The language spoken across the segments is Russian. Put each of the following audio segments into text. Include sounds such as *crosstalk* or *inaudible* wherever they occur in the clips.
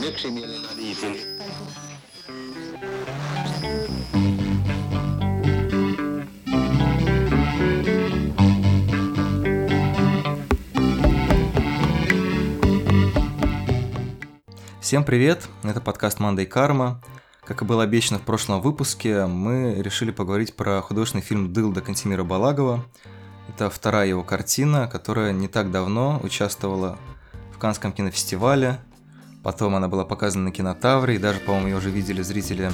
on yksimielinen liitin. Всем привет! Это подкаст Мандай Карма. Как и было обещано в прошлом выпуске, мы решили поговорить про художественный фильм «Дылда» Кантемира Балагова. Это вторая его картина, которая не так давно участвовала в Канском кинофестивале. Потом она была показана на кинотавре, и даже, по-моему, ее уже видели зрители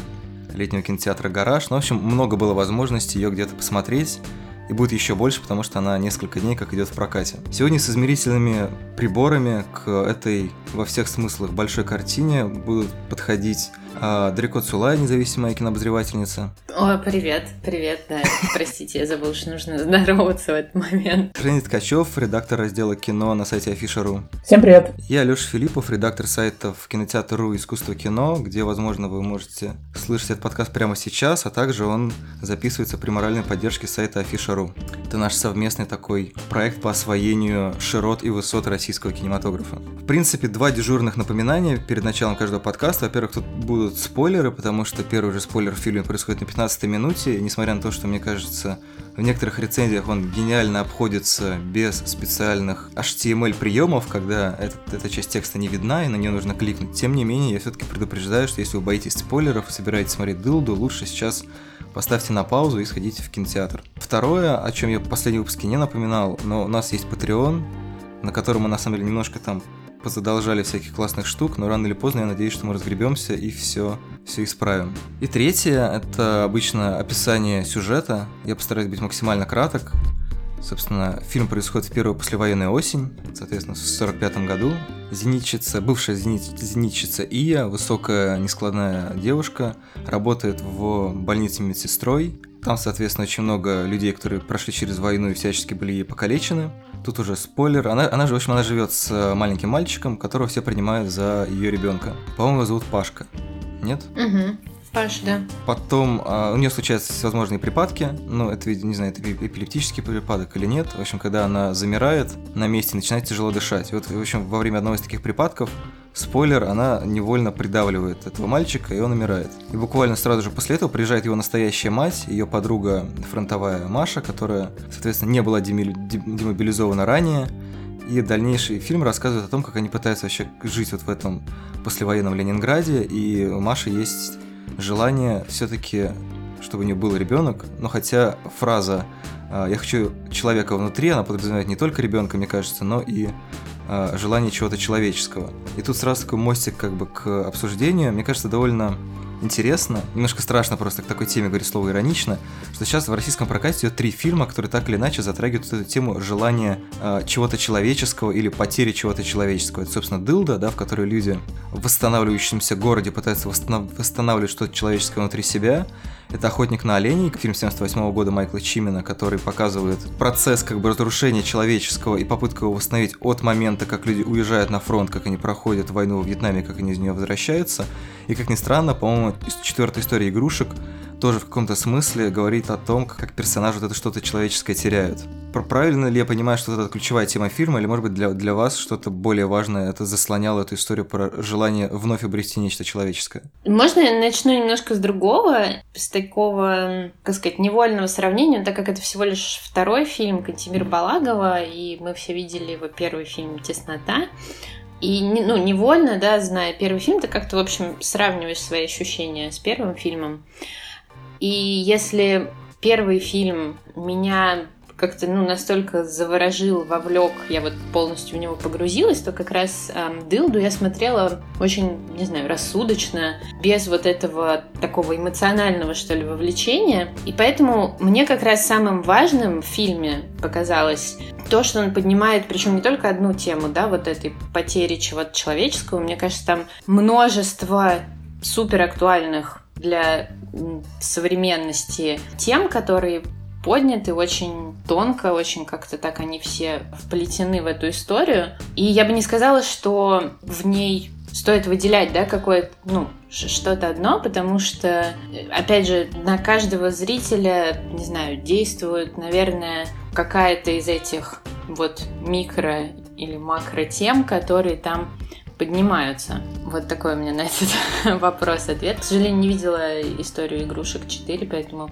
летнего кинотеатра «Гараж». Ну, в общем, много было возможностей ее где-то посмотреть и будет еще больше, потому что она несколько дней как идет в прокате. Сегодня с измерительными приборами к этой во всех смыслах большой картине будут подходить а, Дрико Цулай, независимая кинообозревательница. О, привет, привет, да, простите, я забыл, что нужно здороваться в этот момент. Женя Ткачев, редактор раздела кино на сайте Афиша.ру. Всем привет. Я Леша Филиппов, редактор сайтов кинотеатр.ру «Искусство кино», где, возможно, вы можете слышать этот подкаст прямо сейчас, а также он записывается при моральной поддержке сайта Афиша.ру. Это наш совместный такой проект по освоению широт и высот российского кинематографа. В принципе, два дежурных напоминания перед началом каждого подкаста. Во-первых, тут будут будут спойлеры, потому что первый же спойлер в фильме происходит на 15 минуте, несмотря на то, что, мне кажется, в некоторых рецензиях он гениально обходится без специальных HTML приемов, когда этот, эта часть текста не видна и на нее нужно кликнуть. Тем не менее, я все-таки предупреждаю, что если вы боитесь спойлеров и собираетесь смотреть дылду, лучше сейчас поставьте на паузу и сходите в кинотеатр. Второе, о чем я в последнем выпуске не напоминал, но у нас есть Patreon, на котором мы на самом деле немножко там позадолжали всяких классных штук, но рано или поздно я надеюсь, что мы разгребемся и все, все исправим. И третье – это обычно описание сюжета. Я постараюсь быть максимально краток. Собственно, фильм происходит в первую послевоенную осень, соответственно, в 45 году. Зенитчица, бывшая зенит, зенитчица Ия, высокая, нескладная девушка, работает в больнице медсестрой. Там, соответственно, очень много людей, которые прошли через войну и всячески были покалечены. Тут уже спойлер. Она, она же, в общем, она живет с э, маленьким мальчиком, которого все принимают за ее ребенка. По-моему, его зовут Пашка. Нет? Угу. Паш, да. Потом а, у нее случаются всевозможные припадки. Ну, это, не знаю, это эпилептический припадок или нет. В общем, когда она замирает на месте, начинает тяжело дышать. И вот, в общем, во время одного из таких припадков спойлер, она невольно придавливает этого мальчика, и он умирает. И буквально сразу же после этого приезжает его настоящая мать, ее подруга фронтовая Маша, которая, соответственно, не была демобилизована ранее. И дальнейший фильм рассказывает о том, как они пытаются вообще жить вот в этом послевоенном Ленинграде, и у Маши есть желание все-таки, чтобы у нее был ребенок, но хотя фраза «А, «я хочу человека внутри», она подразумевает не только ребенка, мне кажется, но и э, желание чего-то человеческого. И тут сразу такой мостик как бы к обсуждению. Мне кажется, довольно интересно, немножко страшно просто к такой теме говорить слово иронично, что сейчас в российском прокате идет три фильма, которые так или иначе затрагивают эту тему желания э, чего-то человеческого или потери чего-то человеческого. Это, собственно, Дылда, да, в которой люди в восстанавливающемся городе пытаются восстанов- восстанавливать что-то человеческое внутри себя. Это «Охотник на оленей», фильм 78 года Майкла Чимина, который показывает процесс как бы разрушения человеческого и попытку его восстановить от момента, как люди уезжают на фронт, как они проходят войну в Вьетнаме, как они из нее возвращаются. И как ни странно, по-моему, четвертая история игрушек тоже в каком-то смысле говорит о том, как персонажи вот это что-то человеческое теряют. Правильно ли я понимаю, что это ключевая тема фильма, или, может быть, для, для вас что-то более важное это заслоняло эту историю про желание вновь обрести нечто человеческое? Можно я начну немножко с другого, с такого, как сказать, невольного сравнения, так как это всего лишь второй фильм Кантемира Балагова, и мы все видели его первый фильм «Теснота», и ну, невольно, да, зная первый фильм, ты как-то, в общем, сравниваешь свои ощущения с первым фильмом. И если первый фильм меня как-то ну, настолько заворожил, вовлек, я вот полностью в него погрузилась, то как раз эм, Дылду я смотрела очень, не знаю, рассудочно, без вот этого такого эмоционального, что ли, вовлечения. И поэтому мне как раз самым важным в фильме показалось то, что он поднимает, причем не только одну тему, да, вот этой потери чего-то человеческого, мне кажется, там множество супер актуальных для современности тем, которые подняты очень тонко, очень как-то так они все вплетены в эту историю. И я бы не сказала, что в ней стоит выделять, да, какое-то, ну, что-то одно, потому что, опять же, на каждого зрителя, не знаю, действует, наверное, какая-то из этих вот микро или макро тем, которые там поднимаются. Вот такой у меня на этот *laughs* вопрос ответ. К сожалению, не видела историю игрушек 4, поэтому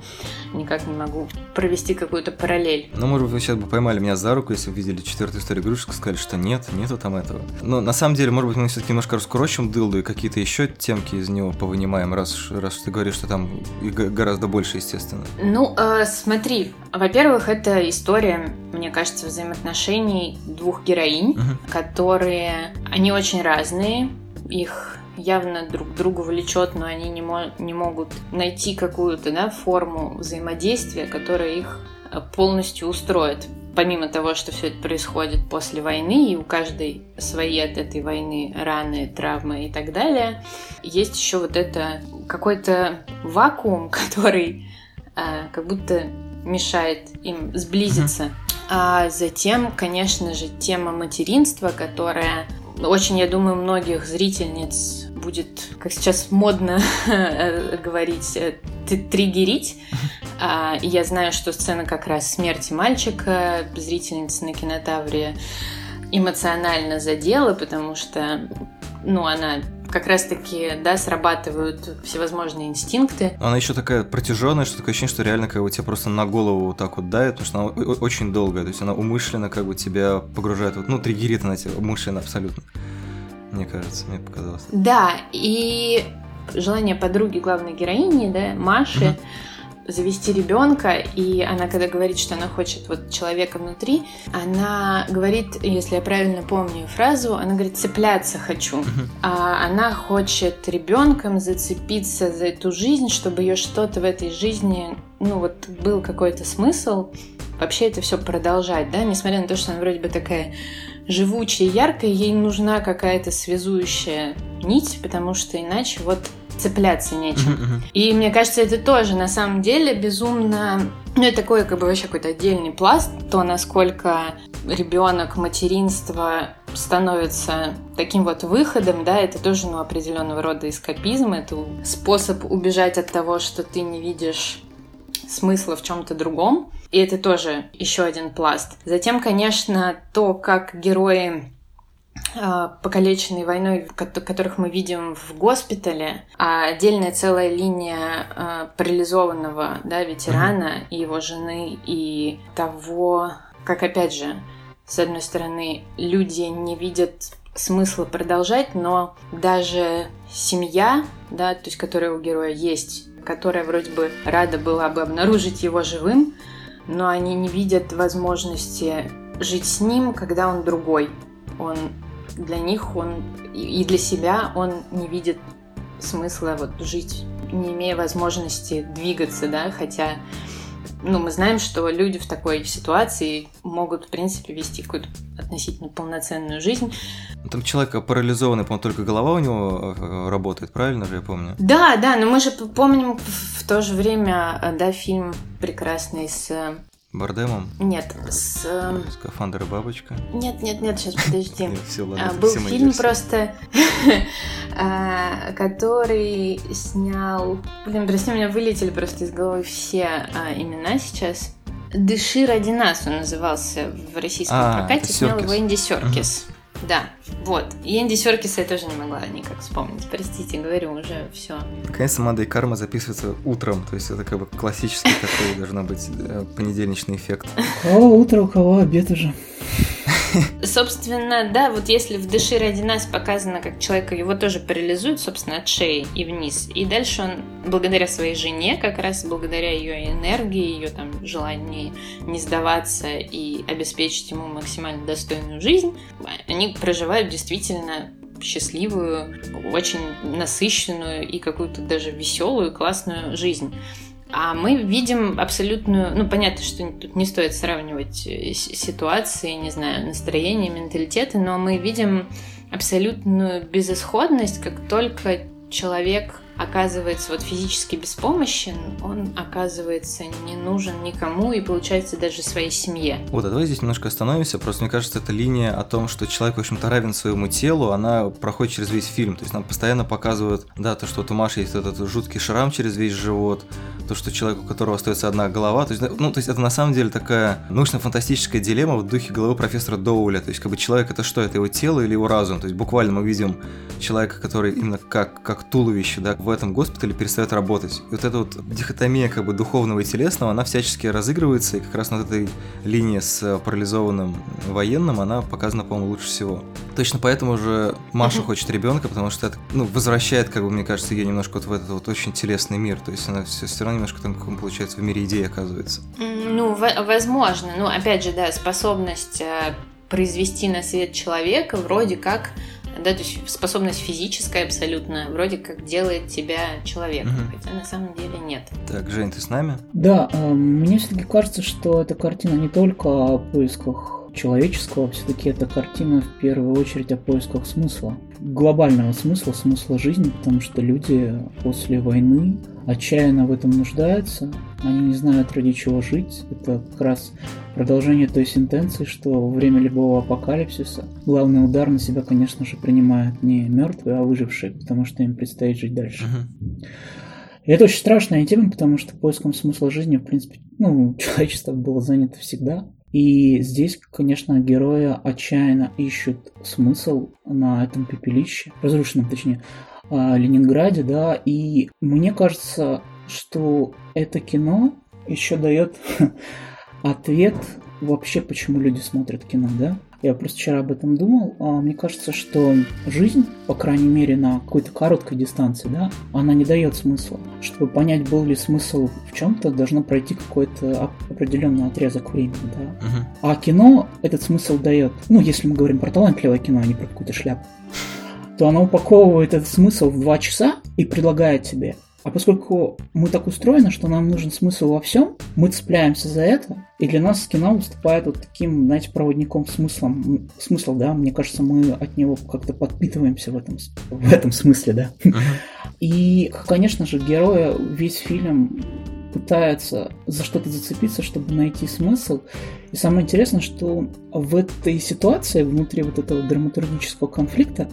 никак не могу провести какую-то параллель. Ну, может быть, вы сейчас бы поймали меня за руку, если бы видели четвертую историю игрушек, сказали, что нет, нету там этого. Но на самом деле, может быть, мы все-таки немножко раскурочим дылду и какие-то еще темки из него повынимаем, раз, раз ты говоришь, что там гораздо больше, естественно. Ну, э, смотри, во-первых, это история, мне кажется, взаимоотношений двух героинь, угу. которые, они очень разные, их явно друг другу влечет, но они не, мо- не могут найти какую-то да, форму взаимодействия, которая их э, полностью устроит. Помимо того, что все это происходит после войны, и у каждой свои от этой войны раны, травмы и так далее, есть еще вот это какой-то вакуум, *laughs* который а, как будто мешает им сблизиться. А затем, конечно же, тема материнства, которая очень, я думаю, многих зрительниц будет, как сейчас модно *laughs* говорить, э, триггерить. А, я знаю, что сцена как раз смерти мальчика, зрительницы на кинотавре, эмоционально задела, потому что ну, она как раз-таки, да, срабатывают всевозможные инстинкты. Она еще такая протяженная, что такое ощущение, что реально как бы тебя просто на голову вот так вот дает, потому что она очень долгая, то есть она умышленно как бы тебя погружает, вот, ну, триггерит она тебя умышленно абсолютно. Мне кажется, мне показалось. Да, и желание подруги главной героини, да, Маши, mm-hmm завести ребенка, и она, когда говорит, что она хочет вот человека внутри, она говорит, если я правильно помню фразу, она говорит, цепляться хочу. А она хочет ребенком зацепиться за эту жизнь, чтобы ее что-то в этой жизни, ну вот был какой-то смысл, вообще это все продолжать, да, несмотря на то, что она вроде бы такая живучая, яркая, ей нужна какая-то связующая нить, потому что иначе вот цепляться нечем. И мне кажется, это тоже на самом деле безумно... Ну, это такой как бы вообще какой-то отдельный пласт, то, насколько ребенок, материнство становится таким вот выходом, да, это тоже, ну, определенного рода эскапизм, это способ убежать от того, что ты не видишь смысла в чем-то другом. И это тоже еще один пласт. Затем, конечно, то, как герои а, покалеченные войной, которых мы видим в госпитале, а отдельная целая линия а, парализованного да, ветерана и его жены, и того, как, опять же, с одной стороны, люди не видят смысла продолжать, но даже семья, да, то есть которая у героя есть, которая вроде бы рада была бы обнаружить его живым, но они не видят возможности жить с ним, когда он другой. Он для них он и для себя он не видит смысла вот жить, не имея возможности двигаться, да, хотя ну, мы знаем, что люди в такой ситуации могут, в принципе, вести какую-то относительно полноценную жизнь. Там человек парализованный, по-моему, только голова у него э, работает, правильно же я помню? Да, да, но мы же помним в то же время, э, да, фильм прекрасный с э, Бардемом? Нет, с... Эм, Скафандр и бабочка? Нет, нет, нет, сейчас подожди. *laughs* А, был фильм просто, *laughs* а, который снял... Блин, прости, у меня вылетели просто из головы все а, имена сейчас. «Дыши ради нас» он назывался в российском прокате, снял его Энди Серкис. Да, вот. И Энди Серкиса я тоже не могла никак вспомнить. Простите, говорю, уже все. Наконец-то Мада и Карма записывается утром, то есть это как бы классический такой должна быть э, понедельничный эффект. У кого утро, у кого обед уже. *laughs* Собственно, да, вот если в «Дыши ради нас» показано, как человека его тоже парализует, собственно, от шеи и вниз. И дальше он, благодаря своей жене, как раз благодаря ее энергии, ее там желанию не сдаваться и обеспечить ему максимально достойную жизнь, они проживают действительно счастливую, очень насыщенную и какую-то даже веселую, классную жизнь. А мы видим абсолютную, ну понятно, что тут не стоит сравнивать э, ситуации, не знаю, настроение, менталитеты, но мы видим абсолютную безысходность, как только человек оказывается вот физически беспомощен, он оказывается не нужен никому и получается даже своей семье. Вот, а давай здесь немножко остановимся, просто мне кажется, эта линия о том, что человек, в общем-то, равен своему телу, она проходит через весь фильм, то есть нам постоянно показывают, да, то, что вот у Маши есть этот жуткий шрам через весь живот, то, что человек, у которого остается одна голова, то есть, ну, то есть это на самом деле такая научно-фантастическая дилемма в духе головы профессора Доуля, то есть как бы человек это что, это его тело или его разум, то есть буквально мы видим человека, который именно как, как туловище, да, в этом госпитале перестает работать. И вот эта вот дихотомия как бы духовного и телесного, она всячески разыгрывается, и как раз на этой линии с парализованным военным она показана, по-моему, лучше всего. Точно поэтому же Маша хочет ребенка, потому что это, ну, возвращает, как бы, мне кажется, ее немножко вот в этот вот очень телесный мир. То есть она все, все равно немножко там, как получается, в мире идей оказывается. Ну, возможно. Ну, опять же, да, способность э, произвести на свет человека вроде как да, то есть способность физическая абсолютно, вроде как делает тебя человеком, угу. хотя на самом деле нет. Так, Жень, ты с нами? Да, э, мне все-таки кажется, что эта картина не только о поисках человеческого, все-таки эта картина в первую очередь о поисках смысла. Глобального смысла, смысла жизни, потому что люди после войны отчаянно в этом нуждаются, они не знают ради чего жить. Это как раз продолжение той сентенции, что во время любого апокалипсиса главный удар на себя, конечно же, принимают не мертвые, а выжившие, потому что им предстоит жить дальше. Uh-huh. И это очень страшная тема, потому что поиском смысла жизни, в принципе, ну, *laughs* человечество было занято всегда. И здесь, конечно, герои отчаянно ищут смысл на этом пепелище, разрушенном, точнее, а, Ленинграде, да, и мне кажется, что это кино еще дает *laughs* ответ вообще, почему люди смотрят кино, да? Я просто вчера об этом думал. А, мне кажется, что жизнь, по крайней мере, на какой-то короткой дистанции, да, она не дает смысла. Чтобы понять, был ли смысл в чем-то, должно пройти какой-то определенный отрезок времени, да. Uh-huh. А кино этот смысл дает. Ну, если мы говорим про талантливое кино, а не про какую-то шляпу то оно упаковывает этот смысл в два часа и предлагает тебе а поскольку мы так устроены, что нам нужен смысл во всем, мы цепляемся за это, и для нас кино выступает вот таким, знаете, проводником смыслом. Смысл, да, мне кажется, мы от него как-то подпитываемся в этом, в этом смысле, да. Uh-huh. И, конечно же, героя весь фильм пытается за что-то зацепиться, чтобы найти смысл. И самое интересное, что в этой ситуации, внутри вот этого драматургического конфликта,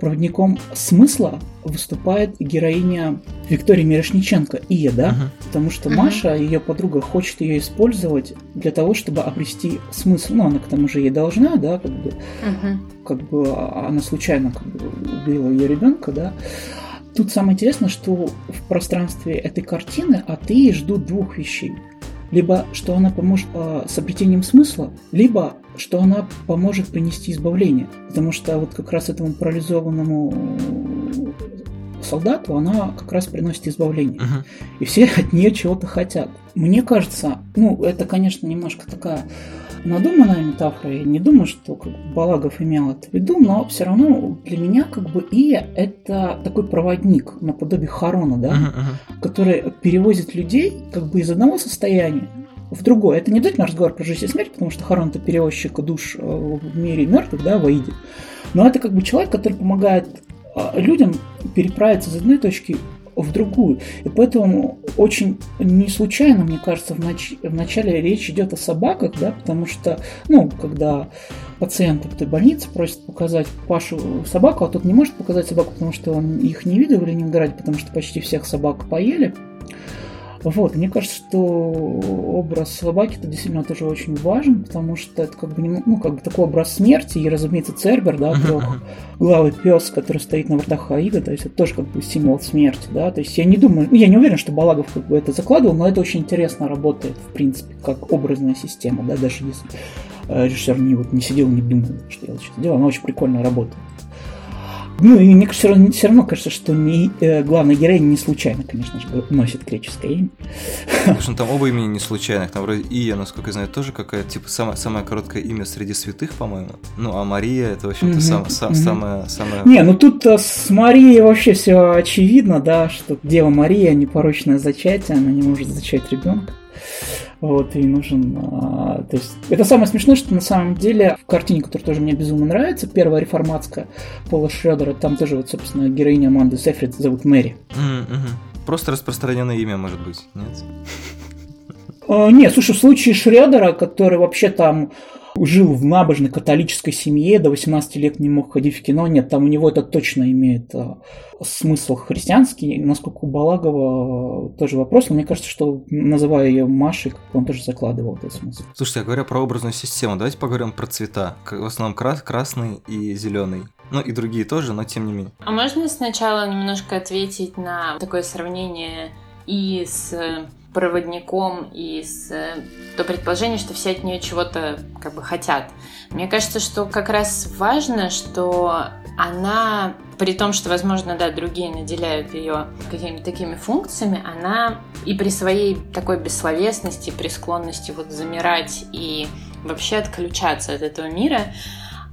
проводником смысла выступает героиня Виктория Мирошниченко, Ия, да? Uh-huh. Потому что uh-huh. Маша, ее подруга, хочет ее использовать для того, чтобы обрести смысл. Ну, она к тому же ей должна, да, как бы, uh-huh. как бы а, она случайно как бы, убила ее ребенка, да. Тут самое интересное, что в пространстве этой картины от Ии ждут двух вещей. Либо что она поможет э, с обретением смысла, либо что она поможет принести избавление. Потому что вот как раз этому парализованному солдату она как раз приносит избавление. Uh-huh. И все *laughs* от нее чего-то хотят. Мне кажется, ну, это, конечно, немножко такая надуманная метафора. Я не думаю, что как бы, Балагов имел это в виду, но все равно для меня как бы Ия это такой проводник наподобие Харона, да, uh-huh, uh-huh. который перевозит людей как бы из одного состояния в другое. Это не обязательно разговор про жизнь и смерть, потому что Харон это перевозчик душ э, в мире мертвых, да, в Аиде. Но это как бы человек, который помогает э, людям переправиться из одной точки в другую. И поэтому очень не случайно, мне кажется, в, нач... в начале речь идет о собаках, да, потому что, ну, когда пациенты в этой больнице просят показать Пашу собаку, а тот не может показать собаку, потому что он их не видел в Ленинграде, потому что почти всех собак поели. Вот, мне кажется, что образ собаки это действительно тоже очень важен, потому что это как бы, ну, как бы такой образ смерти, и, разумеется, Цербер, да, трехглавый пес, который стоит на вратах Аида, то есть это тоже как бы символ смерти, да, то есть я не думаю, ну, я не уверен, что Балагов как бы это закладывал, но это очень интересно работает, в принципе, как образная система, да, даже если э, режиссер не, вот, не сидел, не думал, что я сейчас делаю, она очень прикольно работает. Ну, и мне все равно, все равно кажется, что не, э, главная героиня не случайно, конечно же, носит греческое имя. Что там оба имени не случайных. Там вроде Ия, насколько я знаю, тоже какая-то, типа, самое, самое короткое имя среди святых, по-моему. Ну, а Мария, это, в общем-то, сам, сам, самое, самое... Не, ну тут э, с Марией вообще все очевидно, да, что Дева Мария непорочное зачатие, она не может зачать ребенка. Вот, и нужен... А, то есть, это самое смешное, что на самом деле в картине, которая тоже мне безумно нравится, первая реформатская Пола Шредера, там тоже вот, собственно, героиня Аманды Сейфрид зовут Мэри. Mm-hmm. Просто распространенное имя, может быть, нет? А, нет, слушай, в случае Шредера, который вообще там жил в набожной католической семье, до 18 лет не мог ходить в кино. Нет, там у него это точно имеет а, смысл христианский. Насколько у Балагова а, тоже вопрос, но мне кажется, что называя ее Машей, он тоже закладывал этот смысл. Слушайте, а говоря про образную систему, давайте поговорим про цвета. В основном крас красный и зеленый. Ну и другие тоже, но тем не менее. А можно сначала немножко ответить на такое сравнение и с проводником и с то предположение, что все от нее чего-то как бы хотят. Мне кажется, что как раз важно, что она, при том, что, возможно, да, другие наделяют ее какими-то такими функциями, она и при своей такой бессловесности, при склонности вот замирать и вообще отключаться от этого мира,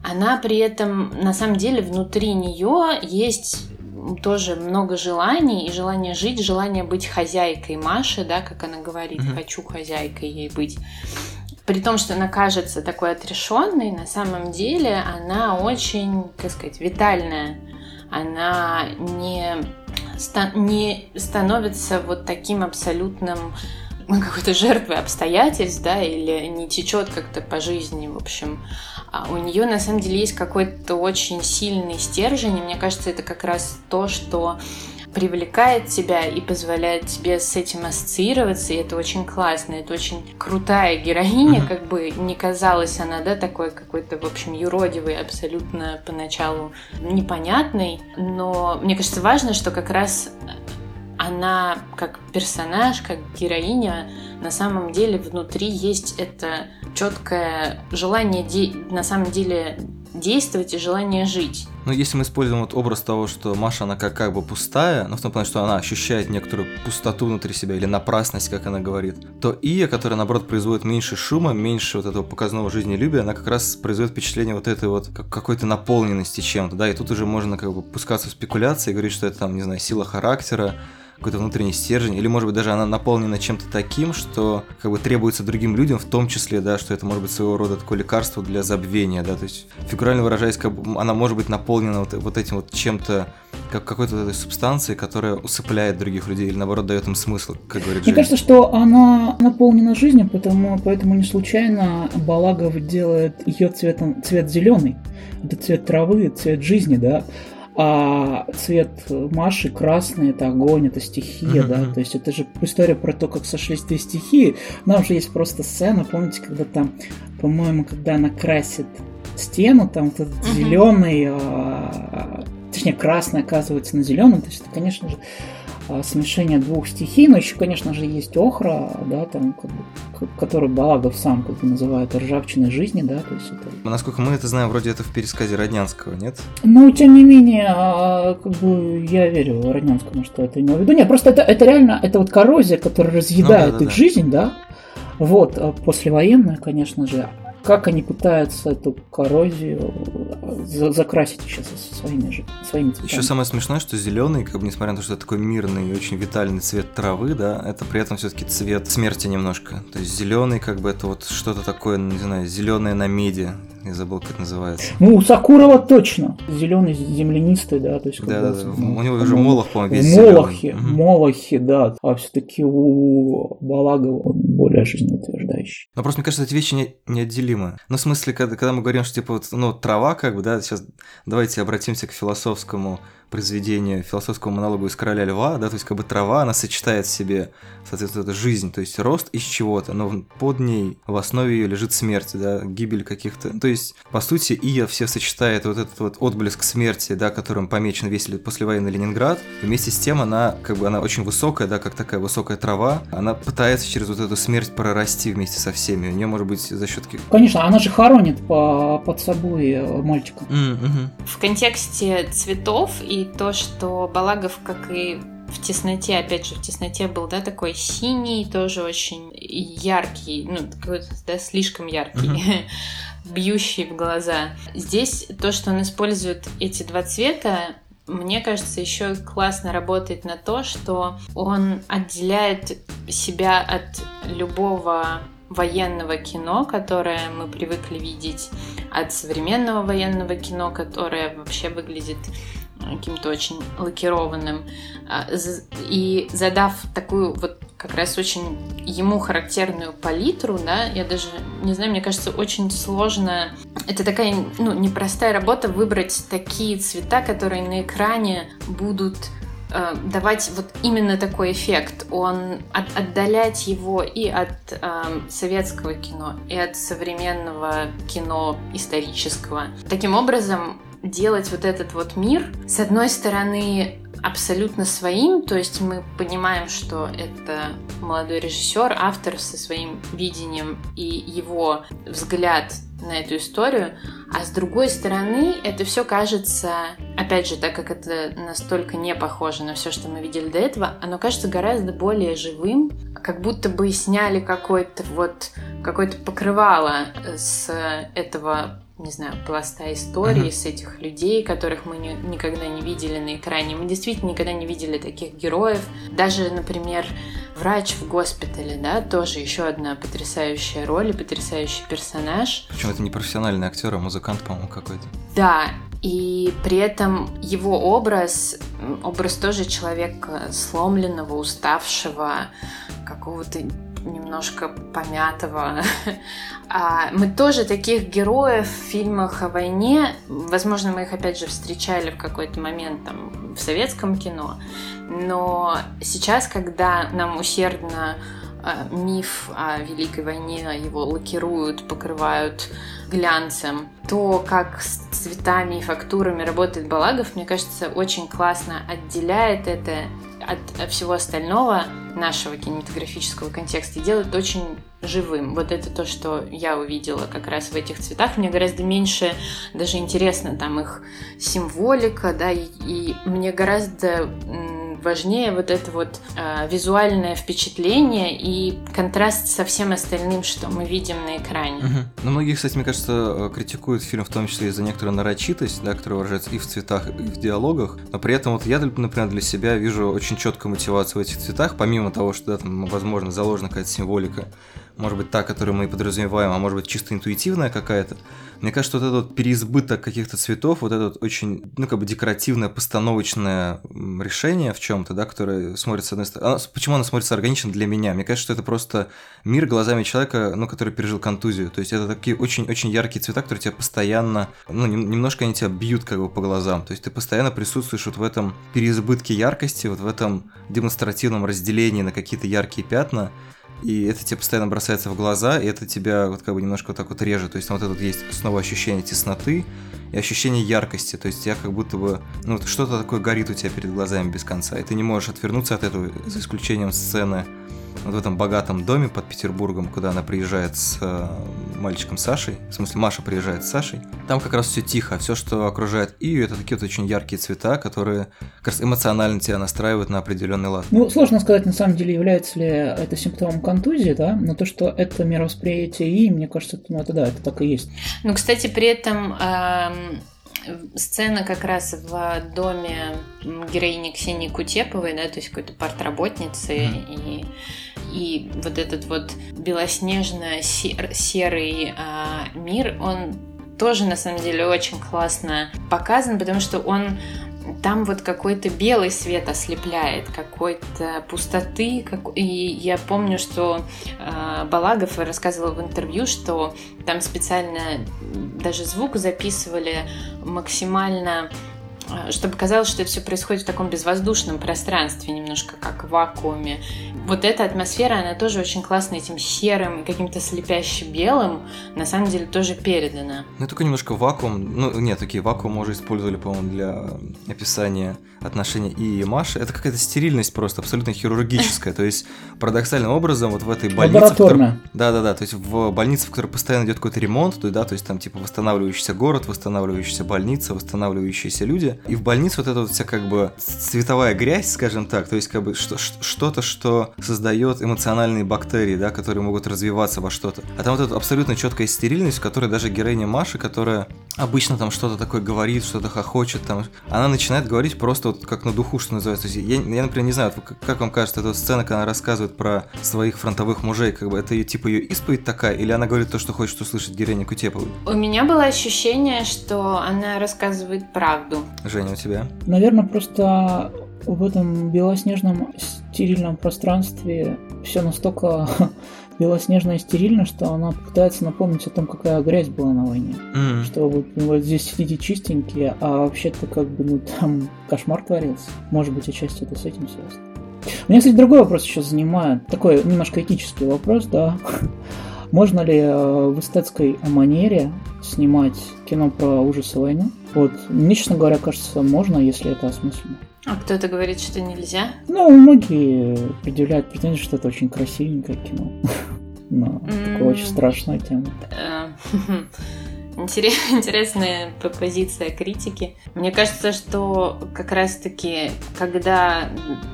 она при этом, на самом деле, внутри нее есть тоже много желаний, и желание жить, желание быть хозяйкой Маши, да, как она говорит, mm-hmm. хочу хозяйкой ей быть. При том, что она кажется такой отрешенной, на самом деле она очень, как сказать, витальная. Она не, не становится вот таким абсолютным какой-то жертвой обстоятельств, да, или не течет как-то по жизни, в общем. А у нее на самом деле есть какой-то очень сильный стержень, и мне кажется, это как раз то, что привлекает тебя и позволяет тебе с этим ассоциироваться, и это очень классно, это очень крутая героиня, mm-hmm. как бы не казалась она, да, такой какой-то, в общем, юродивый, абсолютно поначалу непонятный, но мне кажется важно, что как раз она как персонаж, как героиня, на самом деле внутри есть это четкое желание де- на самом деле действовать и желание жить. Ну, если мы используем вот образ того, что Маша, она как, как бы пустая, ну, в том плане, что она ощущает некоторую пустоту внутри себя или напрасность, как она говорит, то Ия, которая, наоборот, производит меньше шума, меньше вот этого показного жизнелюбия, она как раз производит впечатление вот этой вот какой-то наполненности чем-то, да, и тут уже можно как бы пускаться в спекуляции и говорить, что это там, не знаю, сила характера, какой-то внутренний стержень, или, может быть, даже она наполнена чем-то таким, что как бы требуется другим людям, в том числе, да, что это может быть своего рода такое лекарство для забвения, да, то есть фигурально выражаясь, как бы она может быть наполнена вот, вот этим вот чем-то, как какой-то вот этой субстанцией, которая усыпляет других людей или наоборот дает им смысл, как говорит Мне кажется, что она наполнена жизнью, потому, поэтому не случайно Балагов делает ее цветом цвет зеленый. Это цвет травы, цвет жизни, да. А цвет Маши красный это огонь, это стихия, mm-hmm. да. То есть это же история про то, как сошлись две стихии. Нам же есть просто сцена, помните, когда там, по-моему, когда она красит стену, там вот этот mm-hmm. зеленый, а, точнее красный оказывается на зеленом. То есть это, конечно же, смешение двух стихий, но еще, конечно же, есть охра, да, там, который Балагов сам как бы называет ржавчиной жизни, да, то есть это... Насколько мы это знаем, вроде это в пересказе Роднянского, нет? Ну, тем не менее, а, как бы я верю Роднянскому, что это имел в виду. Нет, просто это, это реально, это вот коррозия, которая разъедает ну, да, да, их да. жизнь, да, вот, а послевоенная, конечно же, как они пытаются эту коррозию э, закрасить со своими же своими цветами. Еще самое смешное, что зеленый, как бы несмотря на то, что это такой мирный и очень витальный цвет травы, да, это при этом все-таки цвет смерти немножко. То есть зеленый, как бы это вот что-то такое, не знаю, зеленое на меди. Я забыл, как называется. Ну, у Сакурова точно. Зеленый, землянистый, да. То есть, да, да, да. У него уже Молох, по-моему, весь Молохи, зеленый. Молохи, да. А все-таки у Балагова он более жизнеутверждающий. Но просто, мне кажется, эти вещи не, неотделимы. Ну, в смысле, когда, когда мы говорим, что, типа, вот, ну, трава, как бы, да, сейчас давайте обратимся к философскому произведение философского монолога из «Короля льва», да, то есть как бы трава, она сочетает в себе, соответственно, это жизнь, то есть рост из чего-то, но под ней, в основе ее лежит смерть, да, гибель каких-то, то есть, по сути, Ия все сочетает вот этот вот отблеск смерти, да, которым помечен весь послевоенный Ленинград, вместе с тем она, как бы, она очень высокая, да, как такая высокая трава, она пытается через вот эту смерть прорасти вместе со всеми, у нее может быть за счет... Конечно, она же хоронит по, под собой э, мальчика. Mm-hmm. В контексте цветов и то, что Балагов, как и в тесноте, опять же, в тесноте был, да, такой синий, тоже очень яркий, ну, какой-то, да, слишком яркий, uh-huh. *laughs* бьющий в глаза. Здесь то, что он использует эти два цвета, мне кажется, еще классно работает на то, что он отделяет себя от любого военного кино, которое мы привыкли видеть, от современного военного кино, которое вообще выглядит каким-то очень лакированным. А, и задав такую вот как раз очень ему характерную палитру, да, я даже не знаю, мне кажется, очень сложно. Это такая, ну, непростая работа выбрать такие цвета, которые на экране будут э, давать вот именно такой эффект. Он от, отдалять его и от э, советского кино, и от современного кино исторического. Таким образом, делать вот этот вот мир, с одной стороны, абсолютно своим, то есть мы понимаем, что это молодой режиссер, автор со своим видением и его взгляд на эту историю, а с другой стороны это все кажется, опять же, так как это настолько не похоже на все, что мы видели до этого, оно кажется гораздо более живым, как будто бы сняли какой-то вот какое-то покрывало с этого не знаю, пласта истории, uh-huh. с этих людей, которых мы не, никогда не видели на экране. Мы действительно никогда не видели таких героев. Даже, например, врач в госпитале, да, тоже еще одна потрясающая роль и потрясающий персонаж. Причем это не профессиональный актер, а музыкант, по-моему, какой-то. Да, и при этом его образ, образ тоже человека сломленного, уставшего, какого-то немножко помятого. *laughs* А мы тоже таких героев в фильмах о войне, возможно, мы их опять же встречали в какой-то момент там в советском кино, но сейчас, когда нам усердно а, миф о Великой войне, его лакируют, покрывают глянцем. То, как с цветами и фактурами работает Балагов, мне кажется, очень классно отделяет это от всего остального нашего кинематографического контекста и делает очень живым. Вот это то, что я увидела как раз в этих цветах. Мне гораздо меньше даже интересно там их символика, да, и, и мне гораздо важнее вот это вот э, визуальное впечатление и контраст со всем остальным, что мы видим на экране. Угу. Ну, многие, кстати, мне кажется, э, критикуют фильм в том числе из-за некоторой нарочитость, да, которая выражается и в цветах, и в диалогах, но при этом вот я, например, для себя вижу очень четкую мотивацию в этих цветах, помимо того, что да, там, возможно, заложена какая-то символика, может быть, та, которую мы подразумеваем, а может быть, чисто интуитивная какая-то. Мне кажется, вот этот вот переизбыток каких-то цветов, вот это вот очень, ну, как бы декоративное, постановочное решение в чем-то, да, которое смотрится, с одной стороны... Почему оно смотрится органично для меня? Мне кажется, что это просто мир глазами человека, ну, который пережил контузию. То есть это такие очень-очень яркие цвета, которые тебя постоянно, ну, немножко они тебя бьют как бы по глазам. То есть ты постоянно присутствуешь вот в этом переизбытке яркости, вот в этом демонстративном разделении на какие-то яркие пятна, и это тебе постоянно бросается в глаза, и это тебя вот как бы немножко вот так вот режет. То есть там вот это есть снова ощущение тесноты и ощущение яркости. То есть я как будто бы, ну, что-то такое горит у тебя перед глазами без конца, и ты не можешь отвернуться от этого, за исключением сцены вот в этом богатом доме под Петербургом, куда она приезжает с э, мальчиком Сашей, в смысле Маша приезжает с Сашей, там как раз все тихо, все, что окружает Ию, это такие вот очень яркие цвета, которые как раз эмоционально тебя настраивают на определенный лад. Ну, сложно сказать, на самом деле, является ли это симптомом контузии, да, но то, что это мировосприятие И, мне кажется, ну, это да, это так и есть. Ну, кстати, при этом эм сцена как раз в доме героини Ксении Кутеповой, да, то есть какой-то портработницы mm-hmm. и и вот этот вот белоснежно-серый э, мир, он тоже на самом деле очень классно показан, потому что он там вот какой-то белый свет ослепляет, какой-то пустоты. Как... И я помню, что э, Балагов рассказывал в интервью, что там специально даже звук записывали максимально чтобы казалось, что это все происходит в таком безвоздушном пространстве, немножко как в вакууме. Вот эта атмосфера, она тоже очень классно этим серым и каким-то слепящим белым на самом деле тоже передана. Ну, только немножко вакуум. Ну, нет, такие вакуум уже использовали, по-моему, для описания отношений и Маши. Это какая-то стерильность просто, абсолютно хирургическая. То есть, парадоксальным образом, вот в этой больнице... Да-да-да, то есть в больнице, в которой постоянно идет какой-то ремонт, то, да, то есть там типа восстанавливающийся город, восстанавливающаяся больница, восстанавливающиеся люди, и в больнице вот эта вот вся как бы цветовая грязь, скажем так, то есть как бы что-то, что создает эмоциональные бактерии, да, которые могут развиваться во что-то. А там вот эта абсолютно четкая стерильность, в которой даже героиня Маши, которая обычно там что-то такое говорит, что-то хохочет, там, она начинает говорить просто вот как на духу, что называется. Я, я например, не знаю, вот как вам кажется, эта сцена, когда она рассказывает про своих фронтовых мужей, как бы это типа ее исповедь такая, или она говорит то, что хочет услышать героиня Кутеповой? У меня было ощущение, что она рассказывает правду. Женя, у тебя? Наверное, просто в этом белоснежном стерильном пространстве все настолько *laughs* белоснежно и стерильно, что она пытается напомнить о том, какая грязь была на войне. М. Что вот, ну, вот здесь сидите чистенькие, а вообще-то как бы ну там кошмар творился. Может быть, отчасти это с этим связано. Меня, кстати, другой вопрос еще занимает. Такой немножко этический вопрос, да. *laughs* Можно ли э, в эстетской манере снимать кино про ужасы войны? Вот, честно говоря, кажется, можно, если это осмысленно. А кто-то говорит, что нельзя. Ну, многие предъявляют претензии, что это очень красивенькое кино. *laughs* На такую очень М. страшную тему. Э, *laughs* *laughs* Интересная п- позиция критики. Мне кажется, что как раз-таки, когда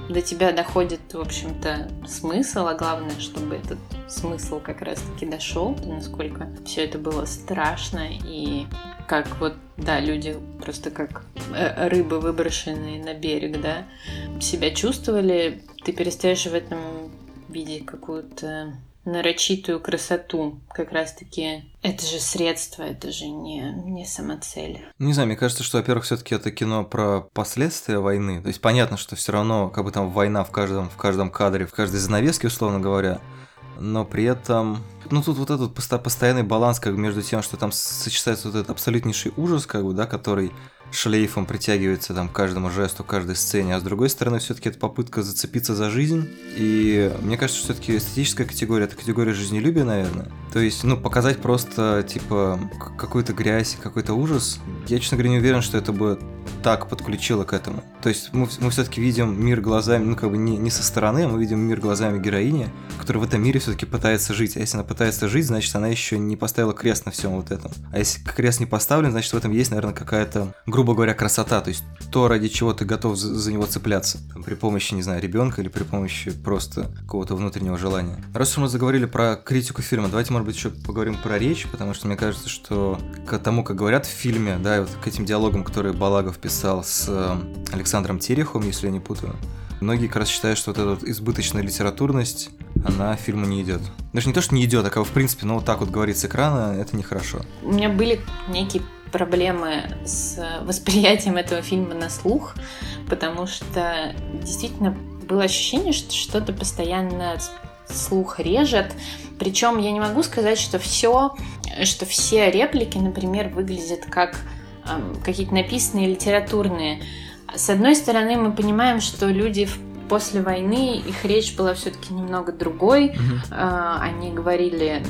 до тебя доходит, в общем-то, смысл, а главное, чтобы этот смысл как раз-таки дошел, насколько все это было страшно и как вот, да, люди просто как э, рыбы, выброшенные на берег, да, себя чувствовали, ты перестаешь в этом видеть какую-то нарочитую красоту. Как раз-таки это же средство, это же не, не самоцель. Не знаю, мне кажется, что, во-первых, все-таки это кино про последствия войны. То есть понятно, что все равно, как бы там война в каждом, в каждом кадре, в каждой занавеске, условно говоря. Но при этом, ну тут вот этот посто- постоянный баланс как между тем, что там сочетается вот этот абсолютнейший ужас, как бы, да, который шлейфом притягивается там к каждому жесту, к каждой сцене, а с другой стороны все-таки это попытка зацепиться за жизнь. И мне кажется, все-таки эстетическая категория это категория жизнелюбия, наверное. То есть, ну, показать просто типа какую-то грязь, какой-то ужас. Я, честно говоря, не уверен, что это бы так подключило к этому. То есть мы, мы все-таки видим мир глазами, ну как бы не, не со стороны, а мы видим мир глазами героини, которая в этом мире все-таки пытается жить. А если она пытается жить, значит она еще не поставила крест на всем вот этом. А если крест не поставлен, значит в этом есть, наверное, какая-то, грубо говоря, красота. То есть то, ради чего ты готов за, за него цепляться. Там, при помощи, не знаю, ребенка или при помощи просто какого-то внутреннего желания. Раз уж мы заговорили про критику фильма, давайте, может быть, еще поговорим про речь, потому что мне кажется, что к тому, как говорят в фильме, да, вот к этим диалогам, которые Балагов писал с э, Александром Тереховым, если я не путаю, многие как раз считают, что вот эта вот избыточная литературность, она фильму не идет. Даже не то, что не идет, а как в принципе, ну вот так вот говорить с экрана, это нехорошо. У меня были некие проблемы с восприятием этого фильма на слух, потому что действительно было ощущение, что что-то постоянно слух режет. Причем я не могу сказать, что все, что все реплики, например, выглядят как эм, какие-то написанные литературные. С одной стороны, мы понимаем, что люди в- после войны, их речь была все-таки немного другой. Э, Они говорили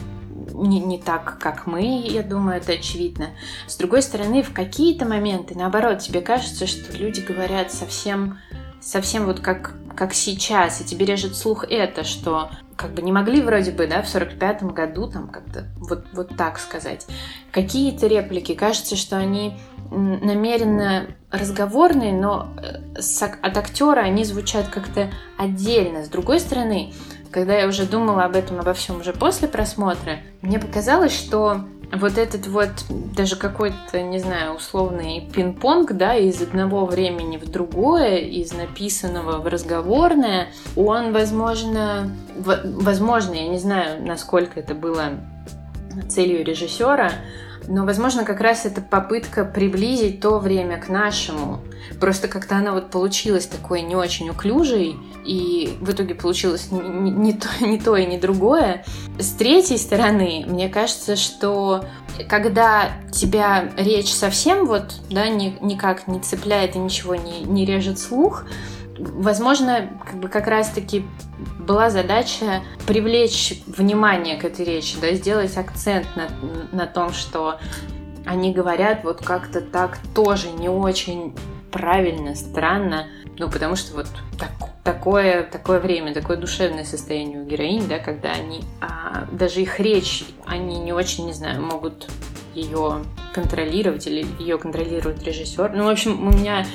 не, не так, как мы, я думаю, это очевидно. С другой стороны, в какие-то моменты, наоборот, тебе кажется, что люди говорят совсем, совсем вот как, как сейчас, и тебе режет слух это, что как бы не могли вроде бы, да, в 45-м году там как-то вот, вот так сказать. Какие-то реплики, кажется, что они намеренно разговорные, но э, от актера они звучат как-то отдельно. С другой стороны, когда я уже думала об этом, обо всем уже после просмотра, мне показалось, что вот этот вот даже какой-то, не знаю, условный пинг-понг, да, из одного времени в другое, из написанного в разговорное, он, возможно, возможно, я не знаю, насколько это было целью режиссера, но, возможно, как раз это попытка приблизить то время к нашему. Просто как-то она вот получилась такой не очень уклюжей, и в итоге получилось не, не- то, не то и не другое. С третьей стороны, мне кажется, что когда тебя речь совсем вот, да, ни- никак не цепляет и ничего не, не режет слух, возможно, как бы как раз-таки была задача привлечь внимание к этой речи, да, сделать акцент на, на том, что они говорят вот как-то так тоже не очень правильно, странно, ну, потому что вот так- такое, такое время, такое душевное состояние у героинь, да, когда они, а, даже их речь, они не очень, не знаю, могут ее контролировать или ее контролирует режиссер. Ну, в общем, у меня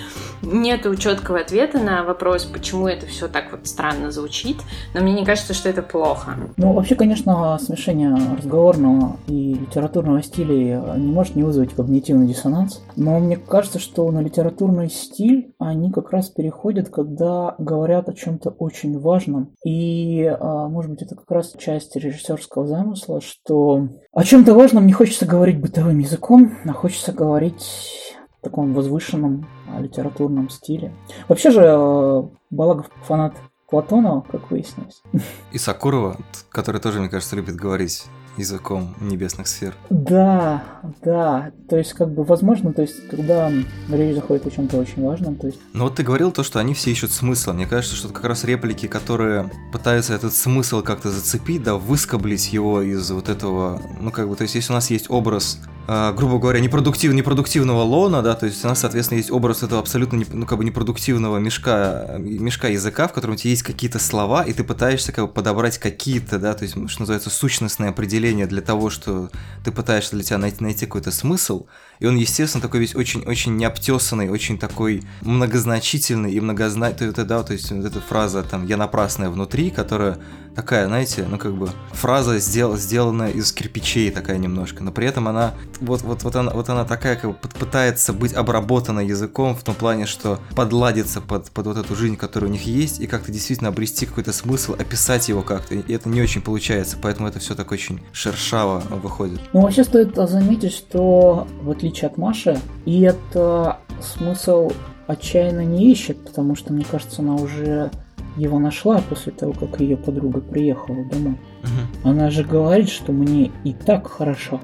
нету четкого ответа на вопрос, почему это все так вот странно звучит, но мне не кажется, что это плохо. Ну, вообще, конечно, смешение разговорного и литературного стилей не может не вызвать когнитивный диссонанс, но мне кажется, что на литературный стиль они как раз переходят, когда говорят о чем-то очень важном. И, а, может быть, это как раз часть режиссерского замысла, что о чем-то важном не хочется говорить бытовым языком, а хочется говорить в таком возвышенном а, литературном стиле. Вообще же э, Балагов фанат Платонова, как выяснилось. И Сакурова, который тоже, мне кажется, любит говорить языком небесных сфер. Да, да. То есть, как бы, возможно, то есть, когда речь заходит о чем-то очень важном, то есть... Ну вот ты говорил то, что они все ищут смысла. Мне кажется, что это как раз реплики, которые пытаются этот смысл как-то зацепить, да, выскоблить его из вот этого, ну как бы, то есть, если у нас есть образ грубо говоря, непродуктив, непродуктивного лона, да, то есть у нас, соответственно, есть образ этого абсолютно не, ну, как бы непродуктивного мешка, мешка языка, в котором у тебя есть какие-то слова, и ты пытаешься как бы подобрать какие-то, да, то есть, что называется, сущностные определения для того, что ты пытаешься для тебя найти, найти какой-то смысл, и он, естественно, такой весь очень-очень необтесанный, очень такой многозначительный и многозна... Да, то есть вот эта фраза там «я напрасная внутри», которая такая, знаете, ну как бы фраза сдел, сделанная из кирпичей такая немножко, но при этом она вот, вот, вот, она, вот она такая как бы пытается быть обработана языком в том плане, что подладиться под, под вот эту жизнь, которая у них есть, и как-то действительно обрести какой-то смысл, описать его как-то, и это не очень получается, поэтому это все так очень шершаво выходит. Ну вообще стоит заметить, что вот отличие от Маши. И это смысл отчаянно не ищет, потому что, мне кажется, она уже его нашла после того, как ее подруга приехала домой. Угу. Она же говорит, что мне и так хорошо,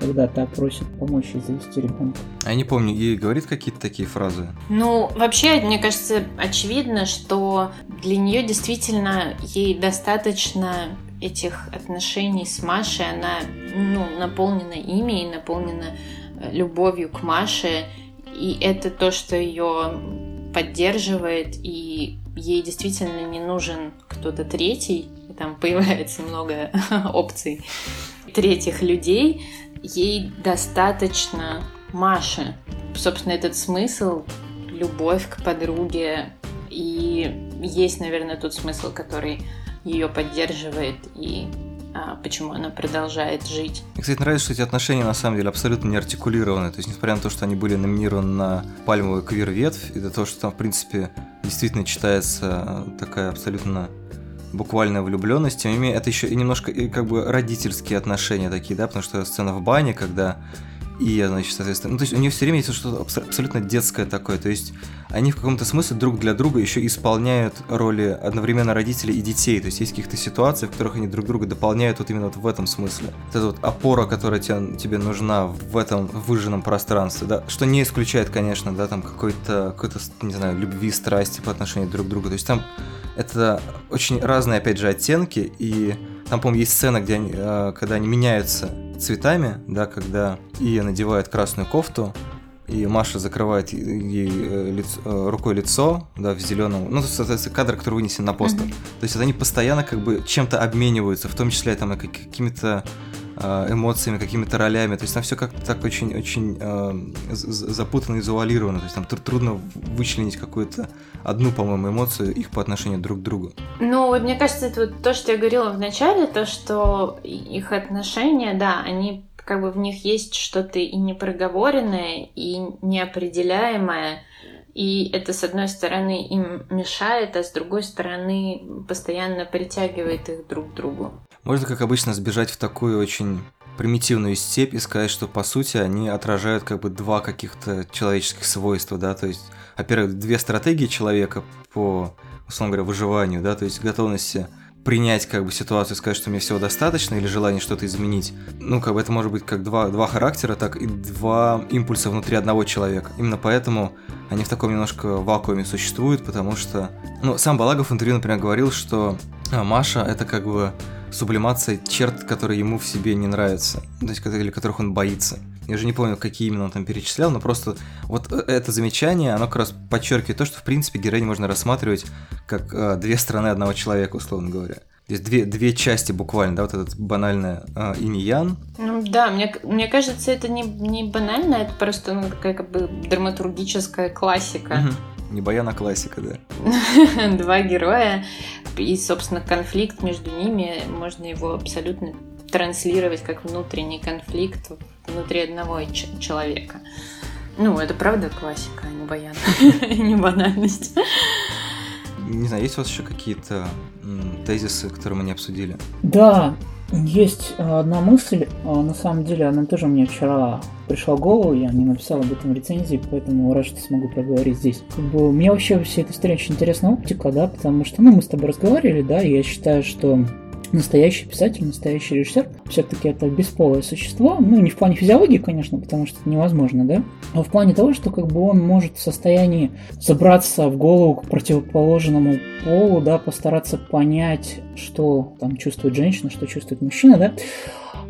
когда та просит помочь ей завести ребенка. А я не помню, ей говорит какие-то такие фразы? Ну, вообще, мне кажется, очевидно, что для нее действительно ей достаточно этих отношений с Машей, она ну, наполнена ими и наполнена любовью к Маше, и это то, что ее поддерживает, и ей действительно не нужен кто-то третий, там появляется много *laughs* опций третьих людей, ей достаточно Маши. Собственно, этот смысл, любовь к подруге, и есть, наверное, тот смысл, который ее поддерживает и почему она продолжает жить. Мне, кстати, нравится, что эти отношения на самом деле абсолютно не артикулированы. То есть, несмотря на то, что они были номинированы на пальмовую квир-ветвь, и то, что там, в принципе, действительно читается такая абсолютно буквальная влюбленность, тем не менее, это еще и немножко и как бы родительские отношения такие, да, потому что сцена в бане, когда и значит, соответственно, ну, то есть у нее все время есть что-то абсолютно детское такое, то есть они в каком-то смысле друг для друга еще исполняют роли одновременно родителей и детей, то есть есть каких-то ситуации, в которых они друг друга дополняют вот именно вот в этом смысле. Вот эта вот опора, которая тебе, тебе нужна в этом выжженном пространстве, да, что не исключает, конечно, да, там какой-то, какой-то, не знаю, любви, страсти по отношению друг к другу, то есть там это очень разные, опять же, оттенки, и там, по-моему, есть сцена, где они, э, когда они меняются цветами, да, когда Ия надевает красную кофту, и Маша закрывает ей э, лицо, э, рукой лицо, да, в зеленом. Ну, соответственно, кадр, который вынесен на постер. Mm-hmm. То есть они постоянно как бы чем-то обмениваются, в том числе там какими-то Э, эмоциями, какими-то ролями. То есть там все как-то так очень-очень э, и завуалировано. То есть там трудно вычленить какую-то одну, по-моему, эмоцию их по отношению друг к другу. Ну, мне кажется, это вот то, что я говорила в начале, то, что их отношения, да, они как бы в них есть что-то и непроговоренное, и неопределяемое. И это, с одной стороны, им мешает, а с другой стороны, постоянно притягивает их друг к другу. Можно, как обычно, сбежать в такую очень примитивную степь и сказать, что по сути они отражают как бы два каких-то человеческих свойства, да, то есть, во-первых, две стратегии человека по, условно говоря, выживанию, да, то есть готовности принять как бы ситуацию, сказать, что мне всего достаточно, или желание что-то изменить. Ну, как бы это может быть как два, два характера, так и два импульса внутри одного человека. Именно поэтому они в таком немножко вакууме существуют, потому что... Ну, сам Балагов в интервью, например, говорил, что а, Маша — это как бы сублимация черт, которые ему в себе не нравятся, то есть или которых он боится. Я уже не помню, какие именно он там перечислял, но просто вот э, это замечание, оно как раз подчеркивает то, что в принципе героиню можно рассматривать как э, две стороны одного человека, условно говоря. Здесь две, две части буквально, да, вот этот банальное э, инь-ян. Ну да, мне, мне кажется, это не, не банально, это просто ну, такая как бы драматургическая классика. Угу. Не баяна классика, да. *laughs* Два героя, и, собственно, конфликт между ними, можно его абсолютно транслировать как внутренний конфликт внутри одного человека. Ну, это правда классика, а не баян, *laughs* не банальность. Не знаю, есть у вас еще какие-то тезисы, которые мы не обсудили? Да, Есть одна мысль, на самом деле она тоже мне вчера пришла в голову, я не написал об этом рецензии, поэтому рад, что смогу проговорить здесь. Как бы, мне вообще вся эта очень интересна оптика, да, потому что, ну, мы с тобой разговаривали, да, и я считаю, что настоящий писатель, настоящий режиссер, все-таки это бесполое существо, ну, не в плане физиологии, конечно, потому что это невозможно, да, а в плане того, что как бы он может в состоянии забраться в голову к противоположному полу, да, постараться понять, что там чувствует женщина, что чувствует мужчина, да,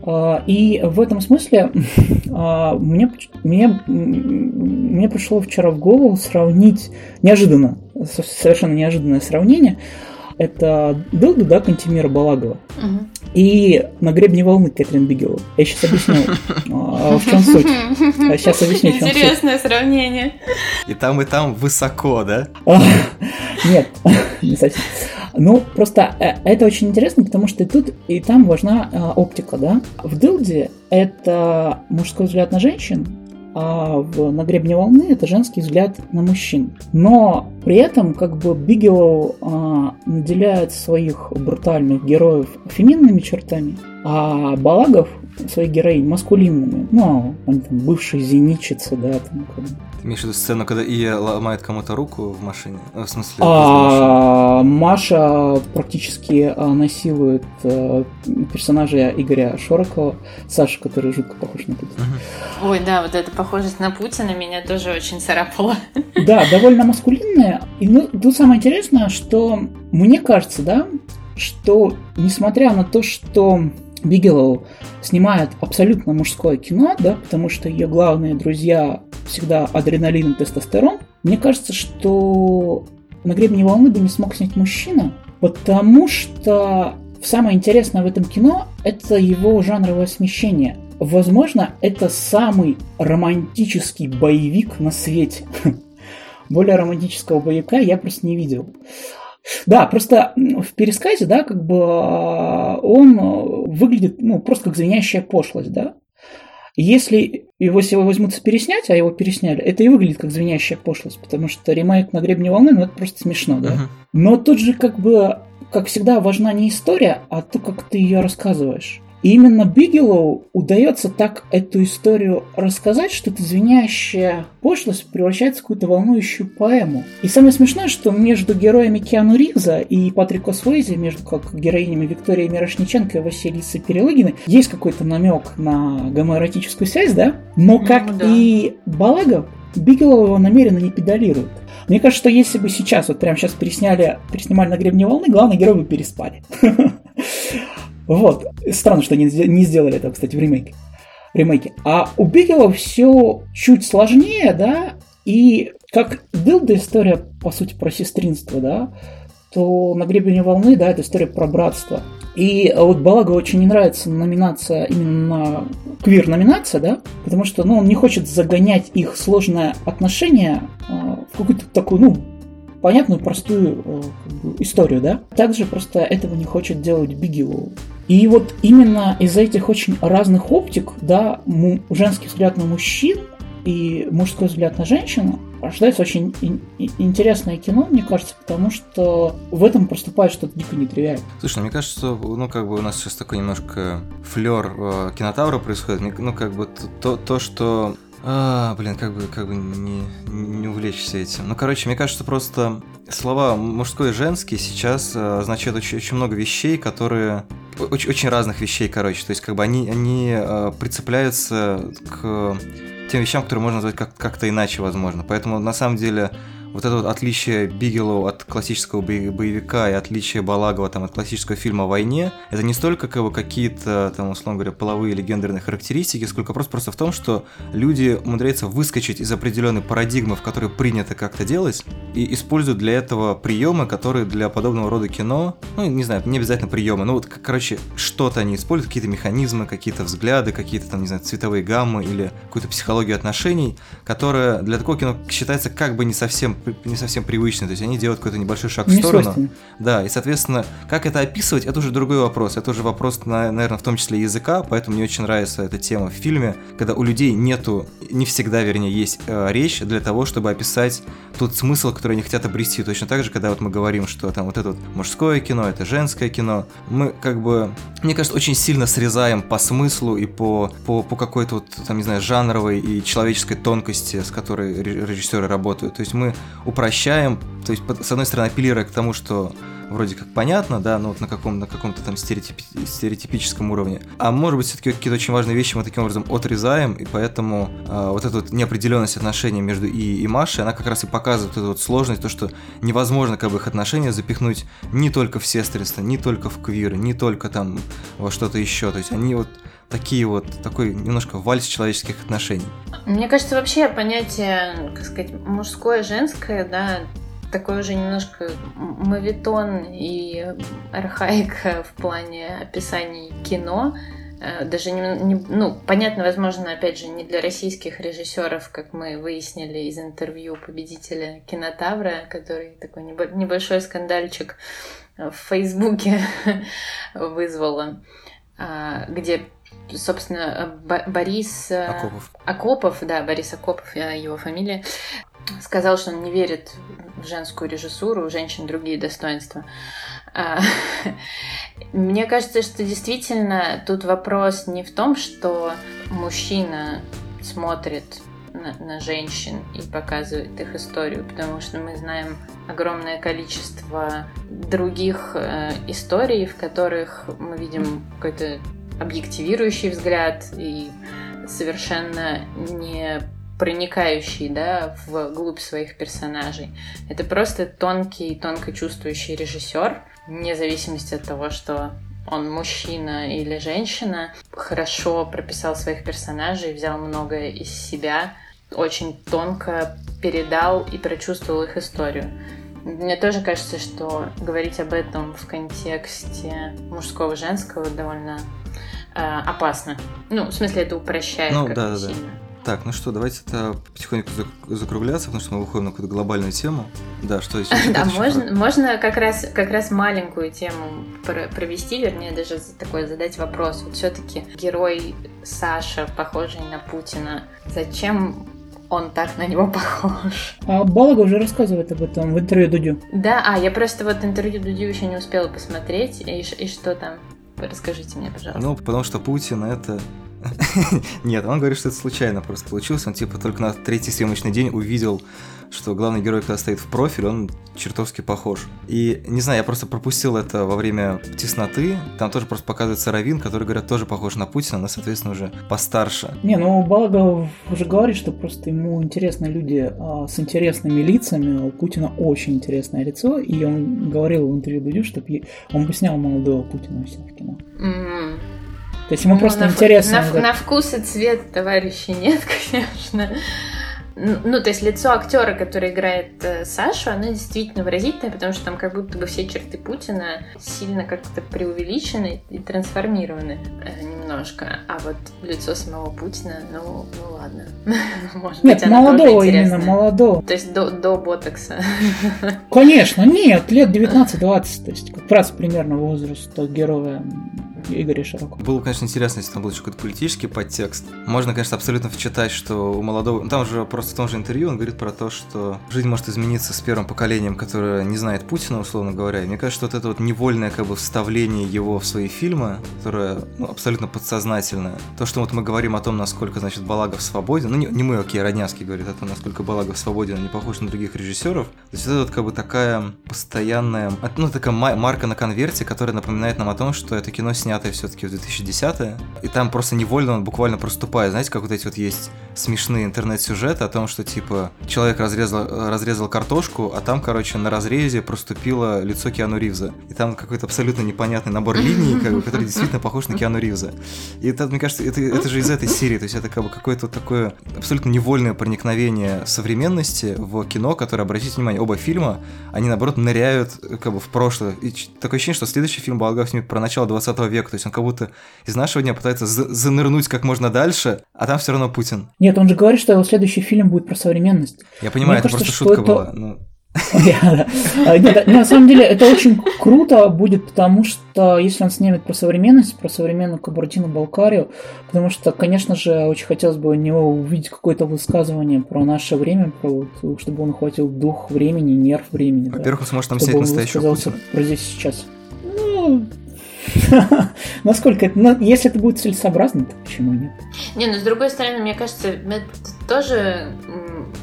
а, и в этом смысле *laughs* а, мне, мне, мне пришло вчера в голову сравнить неожиданно, совершенно неожиданное сравнение – это Дылда, да, Кантимира Балагова. Угу. И на гребне волны Кэтрин Бигелова. Я сейчас объясню, а, в чем суть. Сейчас а, объясню, в чем Интересное сравнение. И там, и там высоко, да? Нет, *laughs* не совсем. Ну, просто э, это очень интересно, потому что и тут, и там важна оптика, да. В Дылде это мужской взгляд на женщин, а в «На гребне волны» это женский взгляд на мужчин. Но при этом как бы Бигелоу а, наделяет своих брутальных героев феминными чертами, а Балагов своих героинь маскулинными. Ну, они там бывшие зенитчицы, да, там как бы. Ты имеешь в виду сцену, когда Ия ломает кому-то руку в машине? Э, в смысле, а, Маша практически а, насилует а, персонажа Игоря Шорокова, Саша, который жутко похож на Путина. Угу. Ой, да, вот эта похожесть на Путина меня тоже очень царапала. *laughs* Да, довольно маскулинная. И ну, тут самое интересное, что мне кажется, да, что несмотря на то, что Бигелоу снимает абсолютно мужское кино, да, потому что ее главные друзья всегда адреналин и тестостерон. Мне кажется, что на гребне волны бы не смог снять мужчина, потому что самое интересное в этом кино – это его жанровое смещение. Возможно, это самый романтический боевик на свете. *laughs* Более романтического боевика я просто не видел. Да, просто в пересказе, да, как бы а, он выглядит, ну, просто как звенящая пошлость, да. Если его сегодня возьмутся переснять, а его пересняли, это и выглядит как звенящая пошлость, потому что ремейк на гребне волны, ну, это просто смешно, да. Uh-huh. Но тут же, как бы, как всегда, важна не история, а то, как ты ее рассказываешь. И именно Бигелоу удается так эту историю рассказать, что эта звенящая пошлость превращается в какую-то волнующую поэму. И самое смешное, что между героями Киану Ривза и Патрика Суэйзи, между как героинями Виктории Мирошниченко и Василисы Перелыгиной, есть какой-то намек на гомоэротическую связь, да? Но как ну, да. и Балагов, Бигелоу его намеренно не педалирует. Мне кажется, что если бы сейчас, вот прямо сейчас пересняли, переснимали на гребне волны, главный герой бы переспали. *laughs* Вот. Странно, что они не сделали это, кстати, в ремейке. ремейке. А у Бигела все чуть сложнее, да, и как Дилда история, по сути, про сестринство, да, то на гребне волны, да, это история про братство. И вот Балага очень не нравится номинация, именно квир-номинация, да, потому что, ну, он не хочет загонять их сложное отношение э, в какую-то такую, ну, понятную, простую э, как бы, историю, да. Также просто этого не хочет делать Бигилу. И вот именно из-за этих очень разных оптик, да, женский взгляд на мужчин и мужской взгляд на женщину, рождается очень интересное кино, мне кажется, потому что в этом проступает что-то дико нетривиальное. Слушай, ну, мне кажется, что, ну, как бы у нас сейчас такой немножко флер э, кинотавра происходит, ну, как бы то, то что а, блин, как бы, как бы не, не увлечься этим. Ну, короче, мне кажется, просто слова мужской и женский сейчас э, означают очень, очень много вещей, которые... Очень, очень разных вещей, короче. То есть, как бы они, они э, прицепляются к тем вещам, которые можно назвать как- как-то иначе, возможно. Поэтому, на самом деле, вот это вот отличие Бигелоу от классического боевика и отличие Балагова там, от классического фильма о войне, это не столько как бы, какие-то, там, условно говоря, половые или гендерные характеристики, сколько просто, просто в том, что люди умудряются выскочить из определенной парадигмы, в которой принято как-то делать, и используют для этого приемы, которые для подобного рода кино, ну, не знаю, не обязательно приемы, но вот, короче, что-то они используют, какие-то механизмы, какие-то взгляды, какие-то там, не знаю, цветовые гаммы или какую-то психологию отношений, которая для такого кино считается как бы не совсем не совсем привычный, то есть они делают какой-то небольшой шаг в Не сторону. свойственно. Да, и, соответственно, как это описывать, это уже другой вопрос. Это уже вопрос, на- наверное, в том числе языка, поэтому мне очень нравится эта тема в фильме, когда у людей нету, не всегда, вернее, есть э, речь для того, чтобы описать тот смысл, который они хотят обрести. Точно так же, когда вот мы говорим, что там вот это вот мужское кино, это женское кино, мы как бы, мне кажется, очень сильно срезаем по смыслу и по, по, по какой-то вот, там, не знаю, жанровой и человеческой тонкости, с которой ре- режиссеры работают. То есть мы упрощаем, то есть, с одной стороны, апеллируя к тому, что вроде как понятно, да, но вот на, каком, на каком-то там стереотипи- стереотипическом уровне. А может быть, все-таки какие-то очень важные вещи мы таким образом отрезаем, и поэтому а, вот эта вот неопределенность отношений между И и Машей, она как раз и показывает эту вот сложность, то, что невозможно как бы их отношения запихнуть не только в сестринство, не только в квир, не только там во что-то еще. То есть они вот такие вот, такой немножко вальс человеческих отношений. Мне кажется, вообще понятие, как сказать, мужское, женское, да, такой уже немножко мавитон и архаика в плане описаний кино. Э, Даже не, не- ну, понятно, возможно, опять же, не для российских режиссеров, как мы выяснили из интервью победителя Кинотавра, который такой небо- небольшой скандальчик в Фейсбуке *laughs* вызвало, а, где, собственно, Бо- Борис... э, Акопов. Акопов, да, Борис Акопов, э, его фамилия, сказал, что он не верит в женскую режиссуру, у женщин другие достоинства. А, *laughs* Мне кажется, что действительно тут вопрос не в том, что мужчина смотрит на, на женщин и показывает их историю, потому что мы знаем огромное количество других э, историй, в которых мы видим какой-то объективирующий взгляд и совершенно не проникающий да, в глубь своих персонажей. Это просто тонкий, тонко чувствующий режиссер, вне зависимости от того, что он мужчина или женщина, хорошо прописал своих персонажей, взял многое из себя, очень тонко передал и прочувствовал их историю. Мне тоже кажется, что говорить об этом в контексте мужского-женского довольно э, опасно. Ну, в смысле, это упрощает Ну, как-то да-да-да. сильно. Так, ну что, давайте это потихоньку зак- закругляться, потому что мы выходим на какую-то глобальную тему. Да, что еще? *laughs* Да, можно, можно как раз, как раз маленькую тему про- провести, вернее, даже такой задать вопрос. Вот все-таки герой Саша, похожий на Путина, зачем он так на него похож? А Балага уже рассказывает об этом в интервью Дудю. Да, а, я просто вот интервью Дудю еще не успела посмотреть. И, и что там? Расскажите мне, пожалуйста. Ну, потому что Путин это... *laughs* Нет, он говорит, что это случайно просто получилось. Он типа только на третий съемочный день увидел, что главный герой, когда стоит в профиль, он чертовски похож. И, не знаю, я просто пропустил это во время тесноты. Там тоже просто показывается Равин, который, говорят, тоже похож на Путина, но, соответственно, уже постарше. Не, ну Балага уже говорит, что просто ему интересны люди а, с интересными лицами. У Путина очень интересное лицо, и он говорил в интервью Дудю, что он бы снял молодого Путина у себя в кино. М. То есть ему Ну, просто на, интересно. На, на вкус и цвет товарища нет, *laughs* конечно. Ну, то есть лицо актера, который играет э, Сашу, оно действительно выразительное, потому что там как будто бы все черты Путина сильно как-то преувеличены и трансформированы э, немножко. А вот лицо самого Путина, ну, ну ладно. *laughs* Может быть, Нет, тоже молодого именно, молодого. То есть до, до ботокса. *laughs* Конечно, нет, лет 19-20, то есть как раз примерно возраста героя Игоря Широкого. Было, конечно, интересно, если там был еще какой-то политический подтекст. Можно, конечно, абсолютно вчитать, что у молодого... ну, Там же просто в том же интервью он говорит про то, что жизнь может измениться с первым поколением, которое не знает Путина, условно говоря. И мне кажется, что вот это вот невольное как бы вставление его в свои фильмы, которое ну, абсолютно подсознательное. То, что вот мы говорим о том, насколько, значит, Балагов свободен, ну не, не мы, окей, Роднянский говорит о том, насколько Балагов свободен, не похож на других режиссеров. То есть это вот как бы такая постоянная, ну такая ма- марка на конверте, которая напоминает нам о том, что это кино снятое все-таки в 2010-е, и там просто невольно он буквально проступает. Знаете, как вот эти вот есть смешные интернет-сюжеты о том, что типа человек разрезал, разрезал картошку, а там, короче, на разрезе проступило лицо Киану Ривза. И там какой-то абсолютно непонятный набор линий, как бы, который действительно похож на Киану Ривза. И это, мне кажется, это, это же из этой серии, то есть это как бы какое-то такое абсолютно невольное проникновение современности в кино, которое, обратите внимание, оба фильма, они наоборот ныряют как бы в прошлое. И такое ощущение, что следующий фильм Балагов снимет про начало 20 века. То есть он как будто из нашего дня пытается занырнуть как можно дальше, а там все равно Путин. Нет, он же говорит, что его следующий фильм будет про современность. Я понимаю, Мне это кажется, просто шутка это... была. Ну... *laughs* А, нет, на самом деле это очень круто будет, потому что если он снимет про современность, про современную Кабардино-Балкарию, потому что, конечно же, очень хотелось бы у него увидеть какое-то высказывание про наше время, про, чтобы он ухватил дух времени, нерв времени. Во-первых, он сможет там снять настоящего Путина. Про здесь сейчас. Ну, *laughs* Насколько это... Если это будет целесообразно, то почему нет? Не, ну с другой стороны, мне кажется, это тоже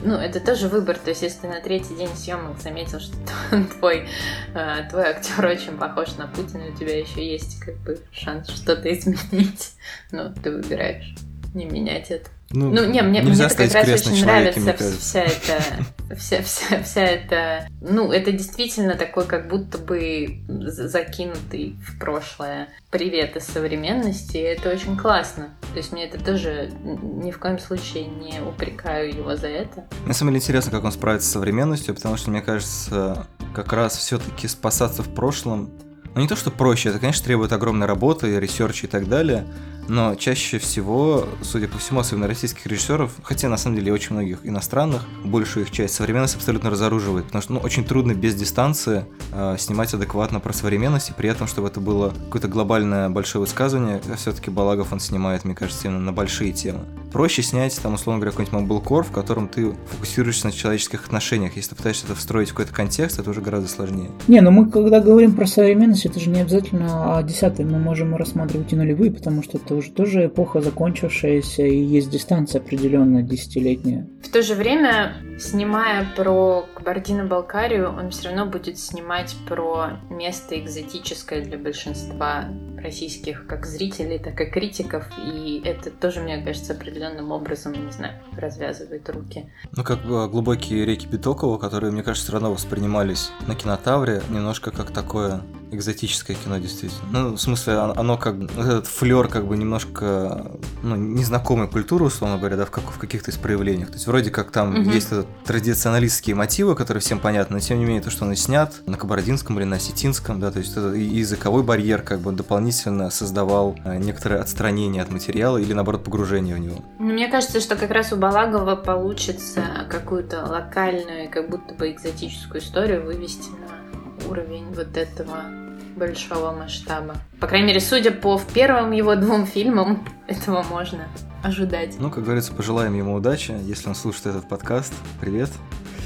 ну, это тоже выбор. То есть, если ты на третий день съемок заметил, что *laughs* твой, э, твой актер очень похож на Путина, у тебя еще есть как бы шанс что-то изменить. *laughs* Ну, ты выбираешь не менять это. Ну, ну не, мне, мне это как раз очень нравится вся эта, вся, вся, вся эта, ну, это действительно такой, как будто бы закинутый в прошлое привет из современности, и это очень классно. То есть мне это тоже ни в коем случае не упрекаю его за это. На самом деле интересно, как он справится с современностью, потому что, мне кажется, как раз все-таки спасаться в прошлом ну не то, что проще, это, конечно, требует огромной работы, research а и так далее, но чаще всего, судя по всему, особенно российских режиссеров, хотя на самом деле очень многих иностранных, большую их часть современность абсолютно разоруживает, потому что ну, очень трудно без дистанции э, снимать адекватно про современность, и при этом, чтобы это было какое-то глобальное большое высказывание, а все-таки Балагов он снимает, мне кажется, именно на большие темы. Проще снять, там, условно говоря, какой-нибудь Мобилкор, в котором ты фокусируешься на человеческих отношениях. Если ты пытаешься это встроить в какой-то контекст, это уже гораздо сложнее. Не, но мы когда говорим про современность, это же не обязательно а десятые, мы можем рассматривать и нулевые, потому что это уже тоже эпоха закончившаяся, и есть дистанция определенная десятилетняя. В то же время, снимая про Кабардино-Балкарию, он все равно будет снимать про место экзотическое для большинства российских как зрителей, так и критиков, и это тоже, мне кажется, определенным образом, не знаю, развязывает руки. Ну, как бы глубокие реки Битокова, которые, мне кажется, все равно воспринимались на кинотавре немножко как такое экзотическое кино, действительно. Ну, в смысле, оно как этот флер как бы немножко, ну, незнакомой культуры, условно говоря, да, в, как, в каких-то из проявлениях. То есть вроде как там угу. есть этот традиционалистские мотивы, которые всем понятны, но тем не менее то, что он снят на кабардинском или на осетинском, да, то есть это языковой барьер как бы дополнительно создавал э, некоторое отстранение от материала или, наоборот, погружение в него. Ну, мне кажется, что как раз у Балагова получится какую-то локальную, как будто бы экзотическую историю вывести на уровень вот этого большого масштаба. По крайней мере, судя по первым его двум фильмам, *laughs* этого можно ожидать. Ну, как говорится, пожелаем ему удачи. Если он слушает этот подкаст, привет.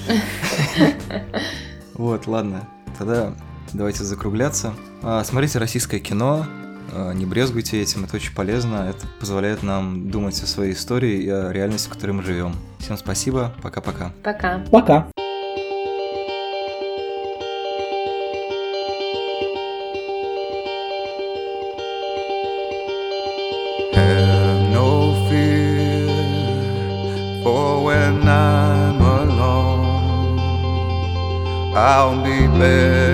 *laughs* Вот, ладно. Тогда давайте закругляться. А, смотрите российское кино, а, не брезгуйте этим, это очень полезно, это позволяет нам думать о своей истории и о реальности, в которой мы живем. Всем спасибо, пока-пока. Пока. Пока. I'll bed.